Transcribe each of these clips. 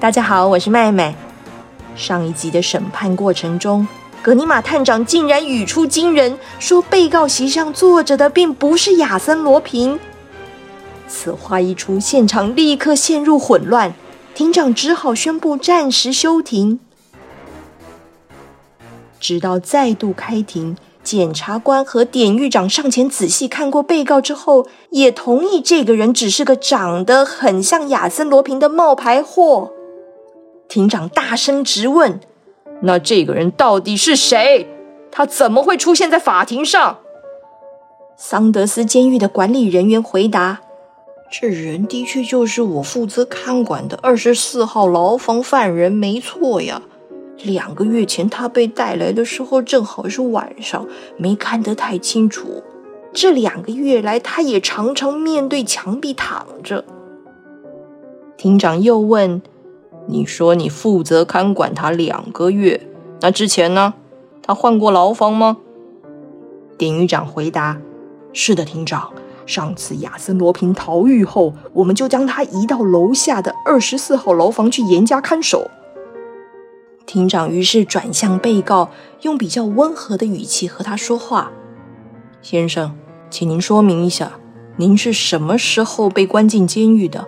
大家好，我是妹妹。上一集的审判过程中，格尼玛探长竟然语出惊人，说被告席上坐着的并不是亚森罗平。此话一出，现场立刻陷入混乱，庭长只好宣布暂时休庭，直到再度开庭。检察官和典狱长上前仔细看过被告之后，也同意这个人只是个长得很像亚森罗平的冒牌货。庭长大声质问：“那这个人到底是谁？他怎么会出现在法庭上？”桑德斯监狱的管理人员回答：“这人的确就是我负责看管的二十四号牢房犯人，没错呀。”两个月前，他被带来的时候正好是晚上，没看得太清楚。这两个月来，他也常常面对墙壁躺着。庭长又问：“你说你负责看管他两个月，那之前呢？他换过牢房吗？”典狱长回答：“是的，庭长。上次亚森罗平逃狱后，我们就将他移到楼下的二十四号牢房去严加看守。”庭长于是转向被告，用比较温和的语气和他说话：“先生，请您说明一下，您是什么时候被关进监狱的？”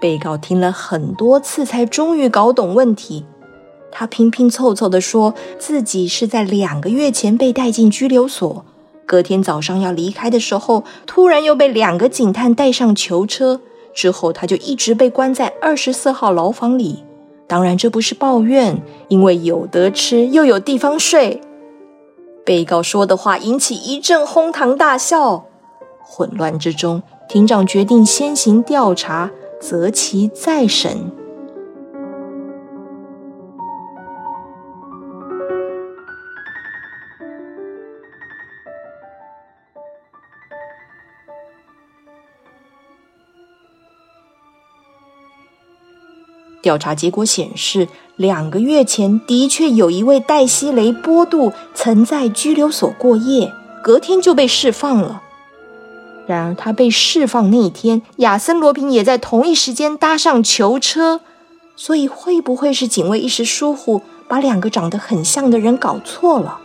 被告听了很多次，才终于搞懂问题。他拼拼凑凑的说自己是在两个月前被带进拘留所，隔天早上要离开的时候，突然又被两个警探带上囚车，之后他就一直被关在二十四号牢房里。当然，这不是抱怨，因为有得吃，又有地方睡。被告说的话引起一阵哄堂大笑。混乱之中，庭长决定先行调查，择期再审。调查结果显示，两个月前的确有一位黛西雷波杜曾在拘留所过夜，隔天就被释放了。然而，他被释放那一天，亚森罗平也在同一时间搭上囚车，所以会不会是警卫一时疏忽，把两个长得很像的人搞错了？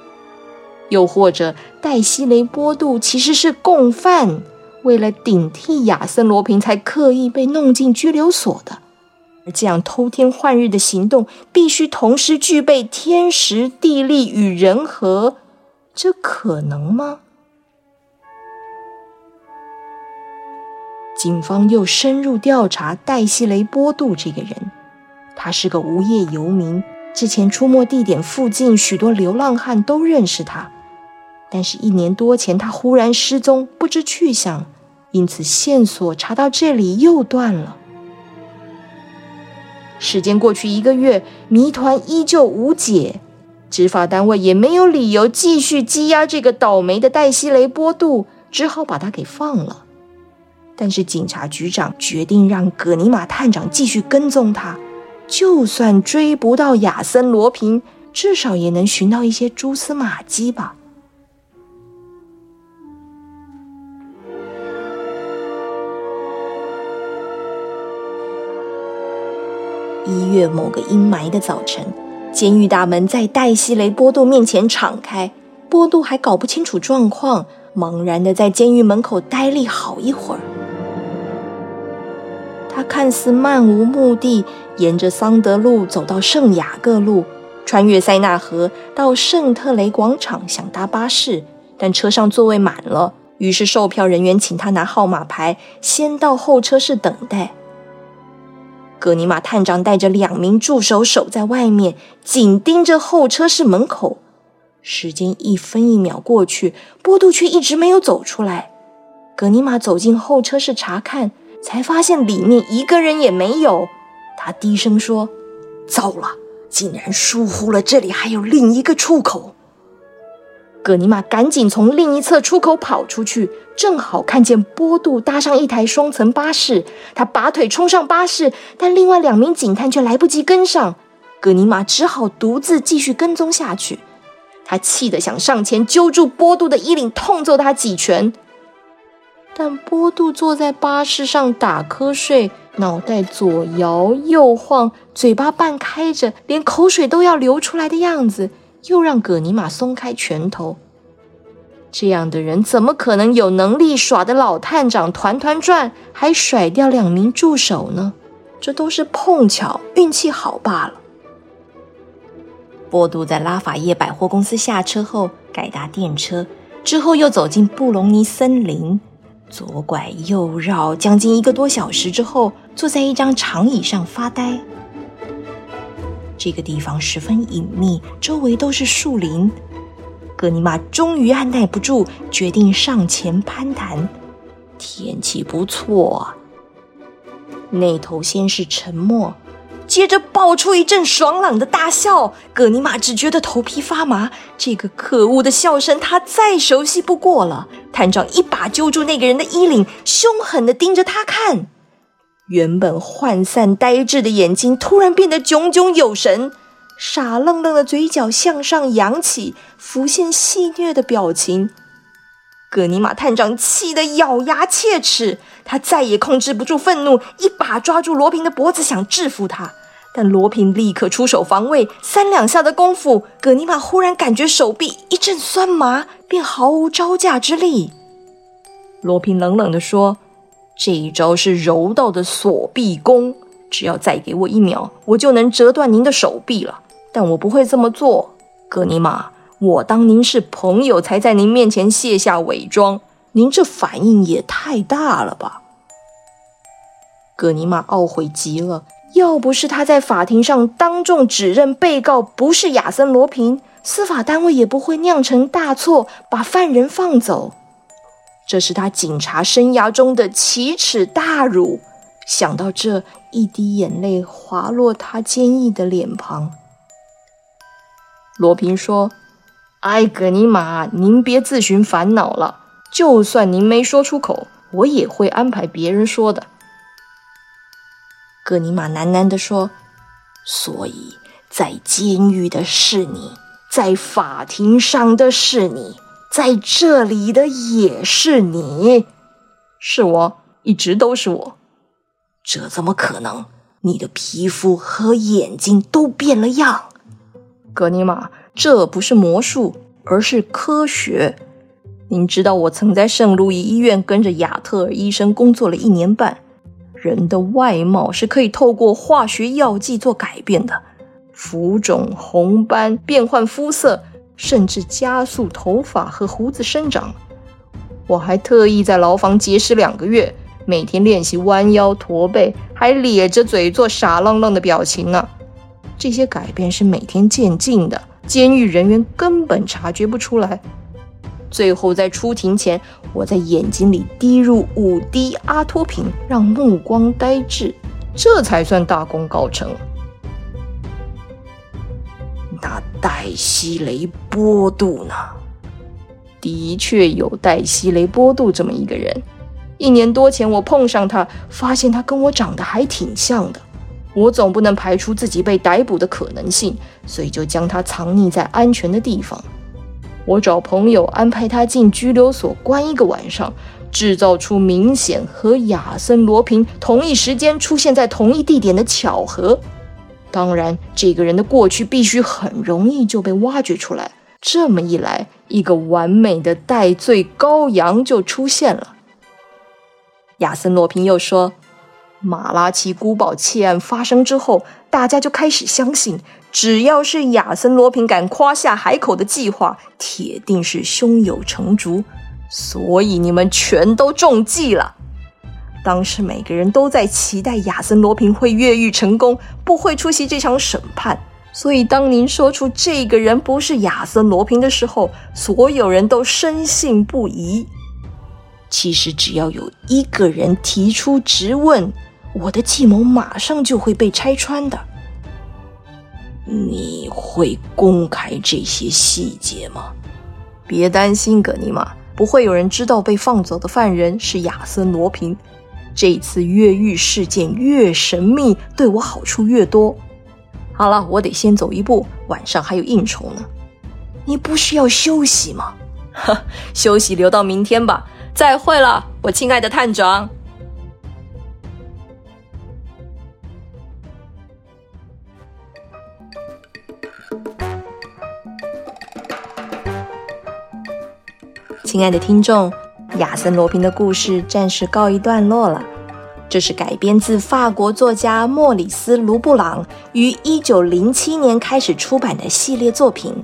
又或者，黛西雷波杜其实是共犯，为了顶替亚森罗平，才刻意被弄进拘留所的？而这样偷天换日的行动，必须同时具备天时地利与人和，这可能吗？警方又深入调查戴西雷波杜这个人，他是个无业游民，之前出没地点附近许多流浪汉都认识他，但是，一年多前他忽然失踪，不知去向，因此线索查到这里又断了。时间过去一个月，谜团依旧无解，执法单位也没有理由继续羁押这个倒霉的戴西雷波杜，只好把他给放了。但是警察局长决定让葛尼玛探长继续跟踪他，就算追不到亚森罗平，至少也能寻到一些蛛丝马迹吧。一月某个阴霾的早晨，监狱大门在黛西雷波杜面前敞开。波杜还搞不清楚状况，茫然的在监狱门口呆立好一会儿。他看似漫无目的，沿着桑德路走到圣雅各路，穿越塞纳河到圣特雷广场，想搭巴士，但车上座位满了。于是售票人员请他拿号码牌，先到候车室等待。格尼玛探长带着两名助手守在外面，紧盯着候车室门口。时间一分一秒过去，波杜却一直没有走出来。格尼玛走进候车室查看，才发现里面一个人也没有。他低声说：“糟了，竟然疏忽了，这里还有另一个出口。”葛尼玛赶紧从另一侧出口跑出去，正好看见波杜搭上一台双层巴士。他拔腿冲上巴士，但另外两名警探却来不及跟上。葛尼玛只好独自继续跟踪下去。他气得想上前揪住波杜的衣领，痛揍他几拳。但波杜坐在巴士上打瞌睡，脑袋左摇右晃，嘴巴半开着，连口水都要流出来的样子，又让葛尼玛松开拳头。这样的人怎么可能有能力耍得老探长团团转，还甩掉两名助手呢？这都是碰巧运气好罢了。波杜在拉法叶百货公司下车后，改搭电车，之后又走进布隆尼森林，左拐右绕，将近一个多小时之后，坐在一张长椅上发呆。这个地方十分隐秘，周围都是树林。格尼玛终于按耐不住，决定上前攀谈。天气不错。那头先是沉默。接着爆出一阵爽朗的大笑，葛尼玛只觉得头皮发麻。这个可恶的笑声，他再熟悉不过了。探长一把揪住那个人的衣领，凶狠地盯着他看。原本涣散呆滞的眼睛突然变得炯炯有神，傻愣愣的嘴角向上扬起，浮现戏谑的表情。葛尼玛探长气得咬牙切齿，他再也控制不住愤怒，一把抓住罗平的脖子，想制服他。但罗平立刻出手防卫，三两下的功夫，葛尼玛忽然感觉手臂一阵酸麻，便毫无招架之力。罗平冷冷地说：“这一招是柔道的锁臂功，只要再给我一秒，我就能折断您的手臂了。但我不会这么做，葛尼玛，我当您是朋友才在您面前卸下伪装，您这反应也太大了吧？”葛尼玛懊悔极了。要不是他在法庭上当众指认被告不是亚森·罗平，司法单位也不会酿成大错，把犯人放走。这是他警察生涯中的奇耻大辱。想到这，一滴眼泪滑落他坚毅的脸庞。罗平说：“哎，格尼玛，您别自寻烦恼了。就算您没说出口，我也会安排别人说的。”格尼玛喃喃地说：“所以在监狱的是你，在法庭上的是你，在这里的也是你，是我，一直都是我。这怎么可能？你的皮肤和眼睛都变了样。格尼玛，这不是魔术，而是科学。您知道，我曾在圣路易医院跟着亚特尔医生工作了一年半。”人的外貌是可以透过化学药剂做改变的，浮肿、红斑、变换肤色，甚至加速头发和胡子生长。我还特意在牢房节食两个月，每天练习弯腰驼背，还咧着嘴做傻愣愣的表情呢。这些改变是每天渐进的，监狱人员根本察觉不出来。最后在出庭前，我在眼睛里滴入五滴阿托品，让目光呆滞，这才算大功告成。那黛西雷波杜呢？的确有黛西雷波杜这么一个人。一年多前我碰上他，发现他跟我长得还挺像的。我总不能排除自己被逮捕的可能性，所以就将他藏匿在安全的地方。我找朋友安排他进拘留所关一个晚上，制造出明显和亚森·罗平同一时间出现在同一地点的巧合。当然，这个人的过去必须很容易就被挖掘出来。这么一来，一个完美的戴罪羔羊就出现了。亚森·罗平又说：“马拉奇古堡窃案发生之后，大家就开始相信。”只要是亚森·罗平敢夸下海口的计划，铁定是胸有成竹，所以你们全都中计了。当时每个人都在期待亚森·罗平会越狱成功，不会出席这场审判。所以当您说出这个人不是亚森·罗平的时候，所有人都深信不疑。其实只要有一个人提出质问，我的计谋马上就会被拆穿的。你会公开这些细节吗？别担心，葛尼玛，不会有人知道被放走的犯人是亚森·罗平。这次越狱事件越神秘，对我好处越多。好了，我得先走一步，晚上还有应酬呢。你不是要休息吗？哈，休息留到明天吧。再会了，我亲爱的探长。亲爱的听众，亚森罗平的故事暂时告一段落了。这是改编自法国作家莫里斯·卢布朗于一九零七年开始出版的系列作品。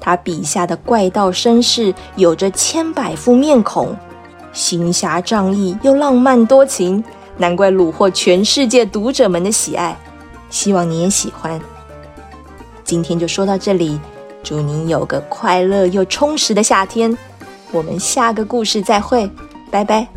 他笔下的怪盗绅士有着千百副面孔，行侠仗义又浪漫多情，难怪虏获全世界读者们的喜爱。希望你也喜欢。今天就说到这里，祝您有个快乐又充实的夏天。我们下个故事再会，拜拜。